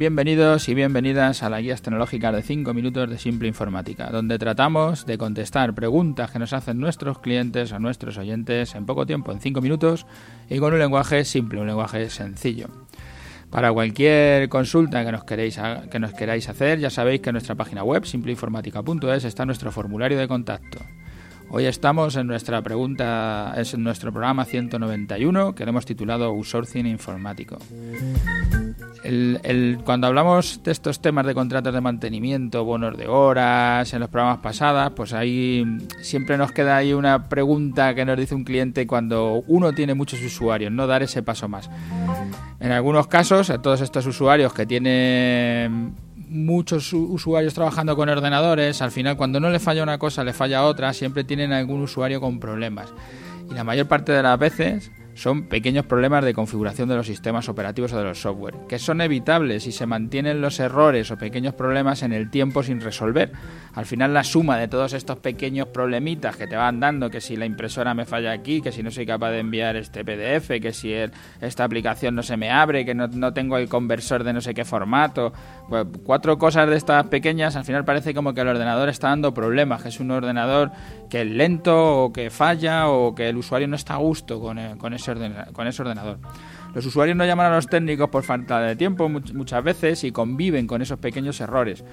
Bienvenidos y bienvenidas a la guías tecnológicas de 5 minutos de Simple Informática, donde tratamos de contestar preguntas que nos hacen nuestros clientes o nuestros oyentes en poco tiempo, en 5 minutos, y con un lenguaje simple, un lenguaje sencillo. Para cualquier consulta que nos, queréis, que nos queráis hacer, ya sabéis que en nuestra página web, simpleinformática.es, está nuestro formulario de contacto. Hoy estamos en nuestra pregunta, es en nuestro programa 191 que lo hemos titulado Outsourcing Informático. cuando hablamos de estos temas de contratos de mantenimiento, bonos de horas, en los programas pasados, pues ahí siempre nos queda ahí una pregunta que nos dice un cliente cuando uno tiene muchos usuarios, no dar ese paso más. En algunos casos, a todos estos usuarios que tienen muchos usuarios trabajando con ordenadores, al final cuando no le falla una cosa, le falla otra, siempre tienen algún usuario con problemas. Y la mayor parte de las veces son pequeños problemas de configuración de los sistemas operativos o de los software, que son evitables si se mantienen los errores o pequeños problemas en el tiempo sin resolver. Al final la suma de todos estos pequeños problemitas que te van dando, que si la impresora me falla aquí, que si no soy capaz de enviar este PDF, que si esta aplicación no se me abre, que no, tengo el conversor de no sé qué formato, pues cuatro cosas de estas pequeñas, al final parece como que el ordenador está dando problemas, que es un ordenador que es lento o que falla o que el usuario no está a gusto con, con ese con ese ordenador. Los usuarios no llaman a los técnicos por falta de tiempo muchas veces y conviven con esos pequeños errores.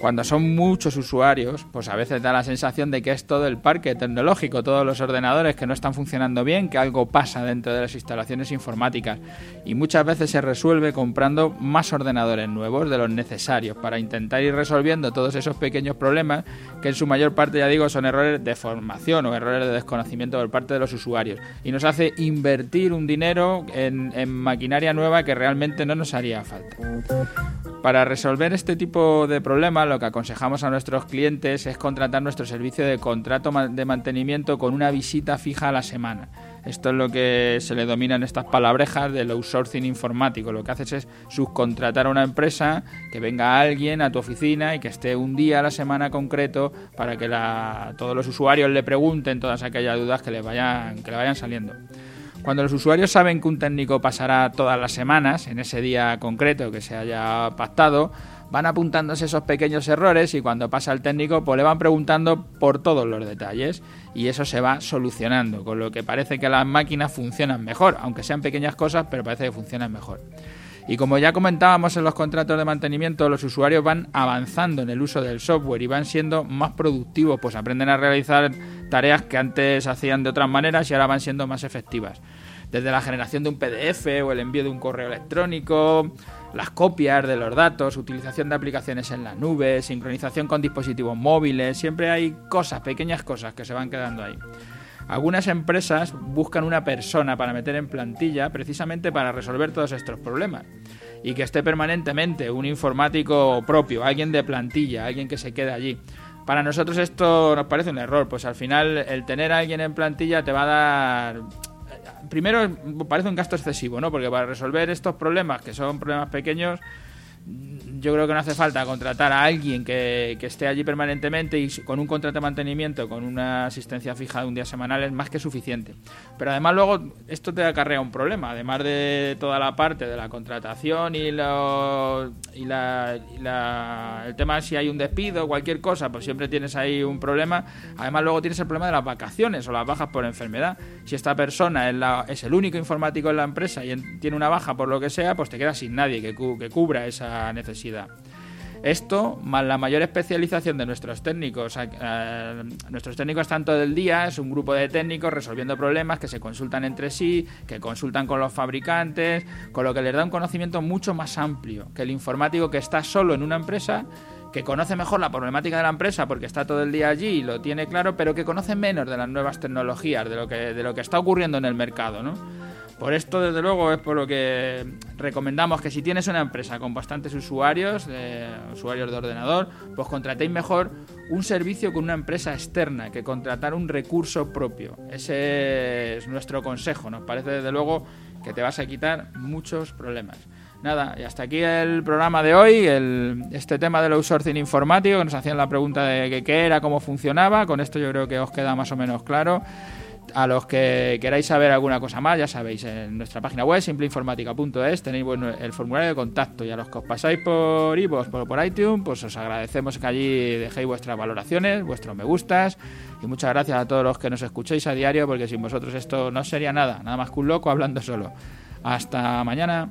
Cuando son muchos usuarios, pues a veces da la sensación de que es todo el parque tecnológico, todos los ordenadores que no están funcionando bien, que algo pasa dentro de las instalaciones informáticas. Y muchas veces se resuelve comprando más ordenadores nuevos de los necesarios para intentar ir resolviendo todos esos pequeños problemas que en su mayor parte, ya digo, son errores de formación o errores de desconocimiento por parte de los usuarios. Y nos hace invertir un dinero en, maquinaria nueva que realmente no nos haría falta. Para resolver este tipo de problemas, lo que aconsejamos a nuestros clientes es contratar nuestro servicio de contrato de mantenimiento con una visita fija a la semana. Esto es lo que se le dominan estas palabrejas del outsourcing informático. Lo que haces es subcontratar a una empresa, que venga alguien a tu oficina y que esté un día a la semana concreto para que todos los usuarios le pregunten todas aquellas dudas que le vayan, que le vayan saliendo. Cuando los usuarios saben que un técnico pasará todas las semanas, en ese día concreto que se haya pactado, van apuntándose esos pequeños errores y cuando pasa el técnico pues le van preguntando por todos los detalles y eso se va solucionando, con lo que parece que las máquinas funcionan mejor, aunque sean pequeñas cosas, pero parece que funcionan mejor. Y como ya comentábamos en los contratos de mantenimiento, los usuarios van avanzando en el uso del software y van siendo más productivos, pues aprenden a realizar tareas que antes hacían de otras maneras y ahora van siendo más efectivas. Desde la generación de un PDF o el envío de un correo electrónico, las copias de los datos, utilización de aplicaciones en la nube, sincronización con dispositivos móviles, siempre hay cosas, pequeñas cosas que se van quedando ahí. Algunas empresas buscan una persona para meter en plantilla precisamente para resolver todos estos problemas y que esté permanentemente un informático propio, alguien de plantilla, alguien que se quede allí. Para nosotros esto nos parece un error, pues al final el tener a alguien en plantilla te va a dar primero parece un gasto excesivo, ¿no? Porque para resolver estos problemas, que son problemas pequeños, yo creo que no hace falta contratar a alguien que, esté allí permanentemente y con un contrato de mantenimiento, con una asistencia fija de un día semanal es más que suficiente. Pero además luego esto te acarrea un problema, además de toda la parte de la contratación y, lo, y, la, el tema de si hay un despido o cualquier cosa, pues siempre tienes ahí un problema. Además luego tienes el problema de las vacaciones o las bajas por enfermedad. Si esta persona es, la, es el único informático en la empresa y tiene una baja por lo que sea, pues te quedas sin nadie que, que cubra esa necesidad. Esto, más la mayor especialización de nuestros técnicos. Nuestros técnicos están todo el día, es un grupo de técnicos resolviendo problemas que se consultan entre sí, que consultan con los fabricantes, con lo que les da un conocimiento mucho más amplio que el informático que está solo en una empresa que conoce mejor la problemática de la empresa porque está todo el día allí y lo tiene claro, pero que conoce menos de las nuevas tecnologías, de lo que, de lo que está ocurriendo en el mercado, ¿no? Por esto, desde luego, es por lo que recomendamos que si tienes una empresa con bastantes usuarios, usuarios de ordenador, pues contratéis mejor un servicio con una empresa externa que contratar un recurso propio. Ese es nuestro consejo. Nos parece, desde luego, que te vas a quitar muchos problemas. Nada, y hasta aquí el programa de hoy, este tema del outsourcing informático, que nos hacían la pregunta de qué era, cómo funcionaba. Con esto yo creo que os queda más o menos claro. A los que queráis saber alguna cosa más, ya sabéis, en nuestra página web, simpleinformática.es, tenéis bueno, el formulario de contacto. Y a los que os pasáis por iVoox o por iTunes, pues os agradecemos que allí dejéis vuestras valoraciones, vuestros me gustas. Y muchas gracias a todos los que nos escuchéis a diario, porque sin vosotros esto no sería nada, nada más que un loco hablando solo. Hasta mañana.